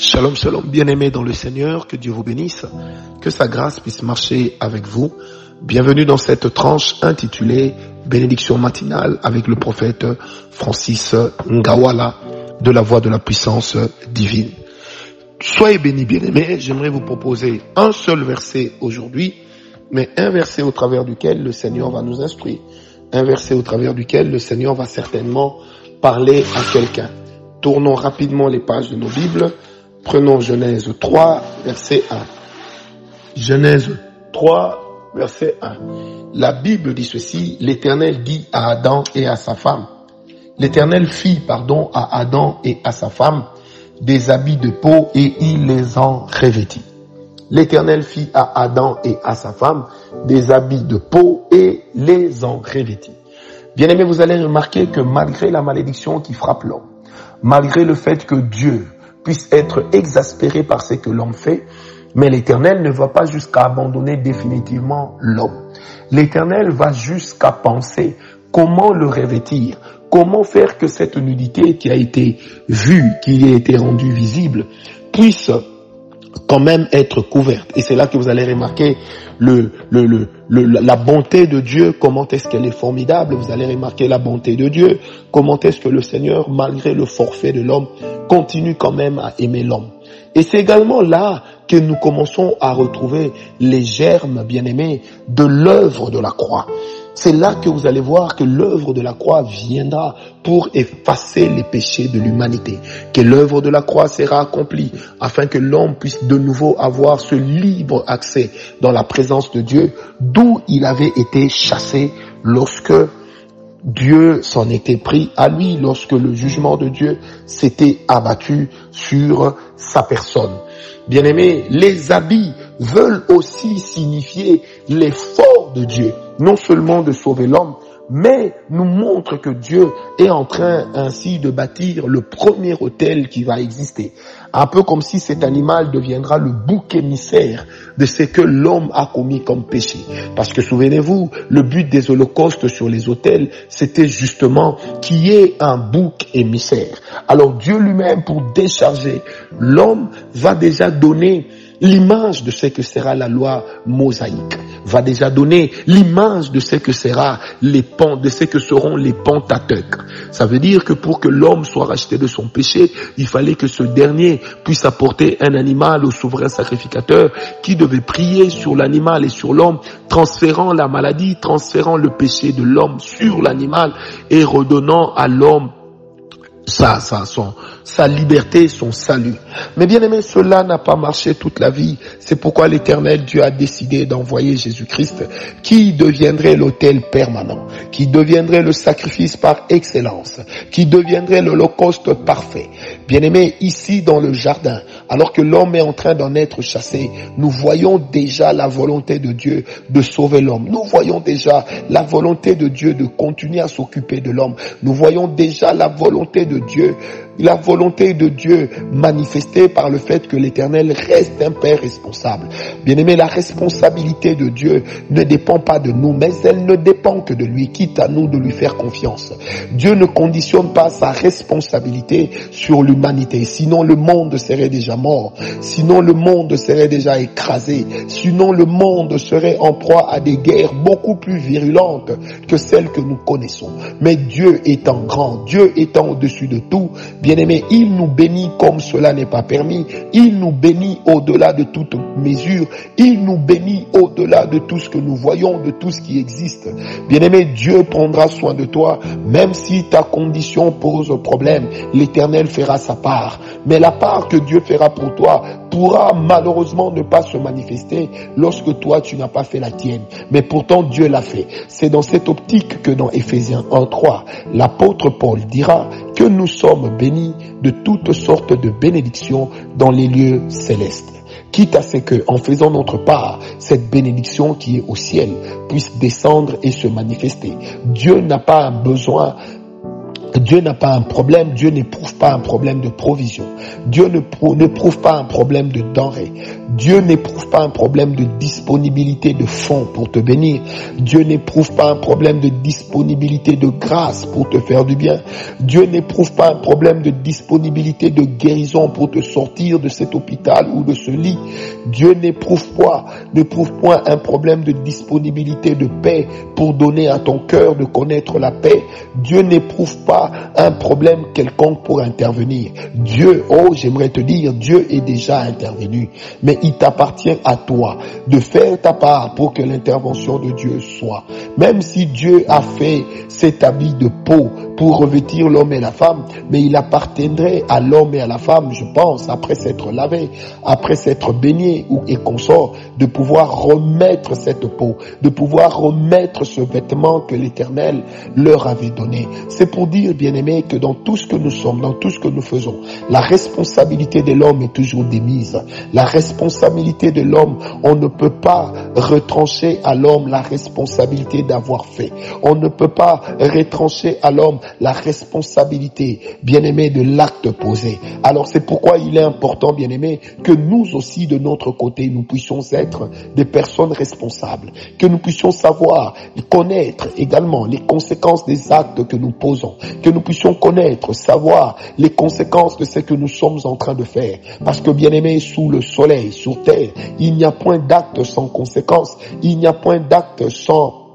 Shalom, shalom, bien-aimés dans le Seigneur, que Dieu vous bénisse, que sa grâce puisse marcher avec vous. Bienvenue dans cette tranche intitulée Bénédiction matinale avec le prophète Francis Ngawala de la voix de la puissance divine. Soyez bénis, bien-aimés, j'aimerais vous proposer un seul verset aujourd'hui, mais un verset au travers duquel le Seigneur va nous instruire, un verset au travers duquel le Seigneur va certainement parler à quelqu'un. Tournons rapidement les pages de nos Bibles Prenons Genèse 3, verset 1. Genèse 3, verset 1. La Bible dit ceci, l'Éternel dit à Adam et à sa femme, l'Éternel fit, pardon, à Adam et à sa femme des habits de peau et il les en revêtit. L'Éternel fit à Adam et à sa femme des habits de peau et les en revêtit. Bien aimé, vous allez remarquer que malgré la malédiction qui frappe l'homme, malgré le fait que Dieu puisse être exaspéré par ce que l'homme fait, mais l'Éternel ne va pas jusqu'à abandonner définitivement l'homme. L'Éternel va jusqu'à penser comment le revêtir, comment faire que cette nudité qui a été vue, qui a été rendue visible, puisse quand même être couverte. Et c'est là que vous allez remarquer le, le, le, la bonté de Dieu, comment est-ce qu'elle est formidable? Vous allez remarquer la bonté de Dieu, comment est-ce que le Seigneur, malgré le forfait de l'homme, continue quand même à aimer l'homme? Et c'est également là que nous commençons à retrouver les germes, bien-aimés, de l'œuvre de la croix. C'est là que vous allez voir que l'œuvre de la croix viendra pour effacer les péchés de l'humanité, que l'œuvre de la croix sera accomplie afin que l'homme puisse de nouveau avoir ce libre accès dans la présence de Dieu d'où il avait été chassé lorsque Dieu s'en était pris à lui, lorsque le jugement de Dieu s'était abattu sur sa personne. Bien aimé, les habits veulent aussi signifier l'effort de Dieu non seulement de sauver l'homme, mais nous montre que Dieu est en train ainsi de bâtir le premier hôtel qui va exister. Un peu comme si cet animal deviendra le bouc émissaire de ce que l'homme a commis comme péché. Parce que souvenez-vous, le but des holocaustes sur les hôtels, c'était justement qu'il y ait un bouc émissaire. Alors Dieu lui-même, pour décharger l'homme, va déjà donner l'image de ce que sera la loi mosaïque va déjà donner l'image de ce que sera les de ce que seront les pentateuques. Ça veut dire que pour que l'homme soit racheté de son péché, il fallait que ce dernier puisse apporter un animal au souverain sacrificateur qui devait prier sur l'animal et sur l'homme, transférant la maladie, transférant le péché de l'homme sur l'animal et redonnant à l'homme sa, sa, sa liberté, son salut. Mais bien aimé, cela n'a pas marché toute la vie. C'est pourquoi l'éternel Dieu a décidé d'envoyer Jésus-Christ qui deviendrait l'autel permanent, qui deviendrait le sacrifice par excellence, qui deviendrait l'holocauste parfait. Bien aimé, ici dans le jardin, alors que l'homme est en train d'en être chassé, nous voyons déjà la volonté de Dieu de sauver l'homme. Nous voyons déjà la volonté de Dieu de continuer à s'occuper de l'homme. Nous voyons déjà la volonté de Dieu la volonté de Dieu manifestée par le fait que l'Éternel reste un Père responsable. Bien aimé, la responsabilité de Dieu ne dépend pas de nous, mais elle ne dépend que de lui, quitte à nous de lui faire confiance. Dieu ne conditionne pas sa responsabilité sur l'humanité, sinon le monde serait déjà mort, sinon le monde serait déjà écrasé, sinon le monde serait en proie à des guerres beaucoup plus virulentes que celles que nous connaissons. Mais Dieu étant grand, Dieu étant au-dessus de tout, Bien-aimé, il nous bénit comme cela n'est pas permis. Il nous bénit au-delà de toute mesure. Il nous bénit au-delà de tout ce que nous voyons, de tout ce qui existe. Bien-aimé, Dieu prendra soin de toi, même si ta condition pose problème. L'éternel fera sa part. Mais la part que Dieu fera pour toi pourra malheureusement ne pas se manifester lorsque toi tu n'as pas fait la tienne. Mais pourtant Dieu l'a fait. C'est dans cette optique que dans Ephésiens 1.3, l'apôtre Paul dira que nous sommes bénis de toutes sortes de bénédictions dans les lieux célestes quitte à ce que, en faisant notre part, cette bénédiction qui est au ciel puisse descendre et se manifester. Dieu n'a pas besoin Dieu n'a pas un problème, Dieu n'éprouve pas un problème de provision. Dieu n'éprouve pas un problème de denrée. Dieu n'éprouve pas un problème de disponibilité de fonds pour te bénir. Dieu n'éprouve pas un problème de disponibilité de grâce pour te faire du bien. Dieu n'éprouve pas un problème de disponibilité de guérison pour te sortir de cet hôpital ou de ce lit. Dieu n'éprouve pas, n'éprouve point un problème de disponibilité de paix pour donner à ton cœur de connaître la paix. Dieu n'éprouve pas un problème quelconque pour intervenir. Dieu, oh, j'aimerais te dire, Dieu est déjà intervenu. Mais il t'appartient à toi de faire ta part pour que l'intervention de Dieu soit. Même si Dieu a fait cet habit de peau pour revêtir l'homme et la femme, mais il appartiendrait à l'homme et à la femme, je pense, après s'être lavé, après s'être baigné ou et consort, de pouvoir remettre cette peau, de pouvoir remettre ce vêtement que l'Éternel leur avait donné. C'est pour dire, bien aimé, que dans tout ce que nous sommes, dans tout ce que nous faisons, la responsabilité de l'homme est toujours démise. La responsabilité de l'homme, on ne peut pas retrancher à l'homme la responsabilité d'avoir fait. On ne peut pas retrancher à l'homme la responsabilité, bien-aimé, de l'acte posé. Alors c'est pourquoi il est important, bien-aimé, que nous aussi, de notre côté, nous puissions être des personnes responsables, que nous puissions savoir, connaître également les conséquences des actes que nous posons, que nous puissions connaître, savoir les conséquences de ce que nous sommes en train de faire. Parce que, bien-aimé, sous le soleil, sur terre, il n'y a point d'acte sans conséquences, il n'y a point d'acte sans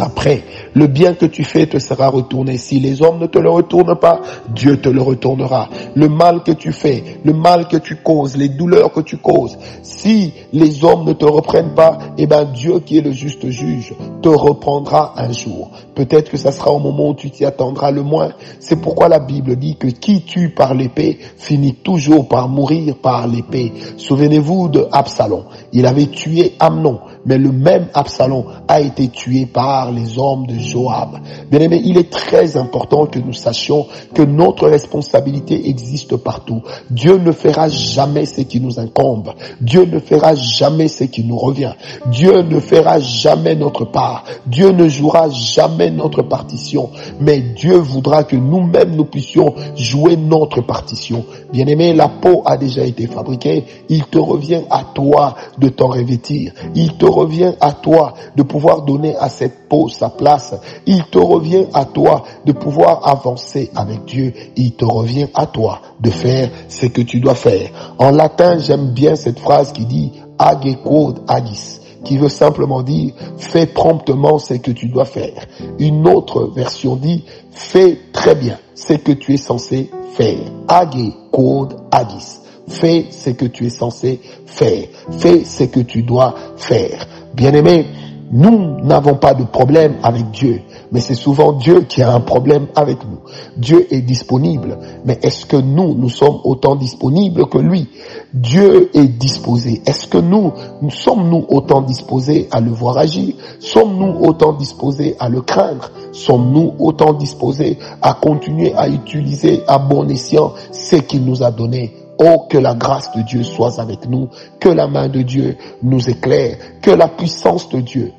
après, le bien que tu fais te sera retourné. Si les hommes ne te le retournent pas, Dieu te le retournera. Le mal que tu fais, le mal que tu causes, les douleurs que tu causes, si les hommes ne te reprennent pas, eh ben Dieu qui est le juste juge te reprendra un jour. Peut-être que ça sera au moment où tu t'y attendras le moins. C'est pourquoi la Bible dit que qui tue par l'épée finit toujours par mourir par l'épée. Souvenez-vous de Absalom. Il avait tué Amnon mais le même Absalom a été tué par les hommes de Joab. Bien aimé, il est très important que nous sachions que notre responsabilité existe partout. Dieu ne fera jamais ce qui nous incombe. Dieu ne fera jamais ce qui nous revient. Dieu ne fera jamais notre part. Dieu ne jouera jamais notre partition. Mais Dieu voudra que nous-mêmes nous puissions jouer notre partition. Bien aimé, la peau a déjà été fabriquée. Il te revient à toi de t'en revêtir. Il te revient à toi de pouvoir donner à cette peau sa place. Il te revient à toi de pouvoir avancer avec Dieu. Il te revient à toi de faire ce que tu dois faire. En latin, j'aime bien cette phrase qui dit agecode agis qui veut simplement dire fais promptement ce que tu dois faire. Une autre version dit fais très bien ce que tu es censé faire. Age code agis. Fais ce que tu es censé faire. Fais ce que tu dois faire. Bien-aimé, nous n'avons pas de problème avec Dieu, mais c'est souvent Dieu qui a un problème avec nous. Dieu est disponible, mais est-ce que nous, nous sommes autant disponibles que lui? Dieu est disposé. Est-ce que nous, nous sommes-nous autant disposés à le voir agir? Sommes-nous autant disposés à le craindre? Sommes-nous autant disposés à continuer à utiliser à bon escient ce qu'il nous a donné Oh, que la grâce de Dieu soit avec nous, que la main de Dieu nous éclaire, que la puissance de Dieu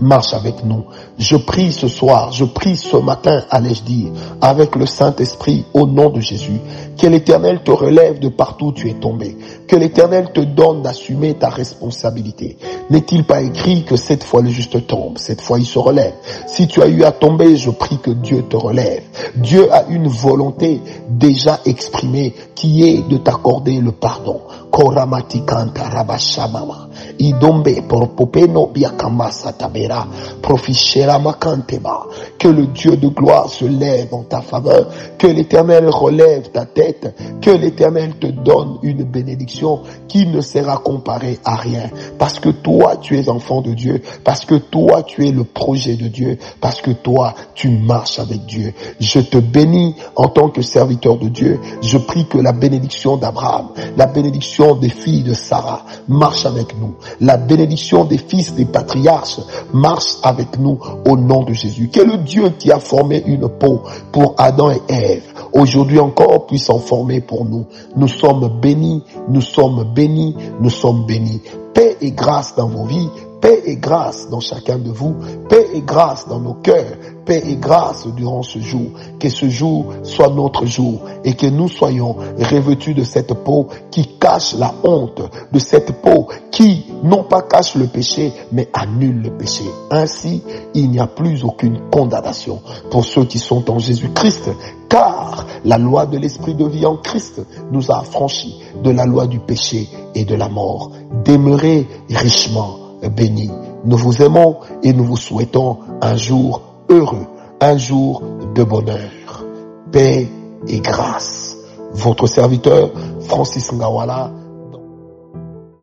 marche avec nous. Je prie ce soir, je prie ce matin, allais-je dire, avec le Saint-Esprit au nom de Jésus, que l'Éternel te relève de partout où tu es tombé, que l'Éternel te donne d'assumer ta responsabilité. N'est-il pas écrit que cette fois le juste tombe, cette fois il se relève? Si tu as eu à tomber, je prie que Dieu te relève. Dieu a une volonté déjà exprimée qui est de t'accorder le pardon. Idombe makanteba. Que le Dieu de gloire se lève en ta faveur. Que l'éternel relève ta tête. Que l'éternel te donne une bénédiction qui ne sera comparée à rien. Parce que toi, tu es enfant de Dieu. Parce que toi, tu es le projet de Dieu. Parce que toi, tu marches avec Dieu. Je te bénis en tant que serviteur de Dieu. Je prie que la bénédiction d'Abraham, la des filles de Sarah marche avec nous la bénédiction des fils des patriarches marche avec nous au nom de Jésus. Que le Dieu qui a formé une peau pour Adam et Ève, aujourd'hui encore puisse en former pour nous. Nous sommes bénis, nous sommes bénis, nous sommes bénis. Paix et grâce dans vos vies paix et grâce dans chacun de vous, paix et grâce dans nos cœurs, paix et grâce durant ce jour. Que ce jour soit notre jour et que nous soyons revêtus de cette peau qui cache la honte, de cette peau qui non pas cache le péché, mais annule le péché. Ainsi, il n'y a plus aucune condamnation pour ceux qui sont en Jésus-Christ, car la loi de l'esprit de vie en Christ nous a affranchis de la loi du péché et de la mort. Demeurez richement bénis. Nous vous aimons et nous vous souhaitons un jour heureux, un jour de bonheur, paix et grâce. Votre serviteur, Francis Ngawala,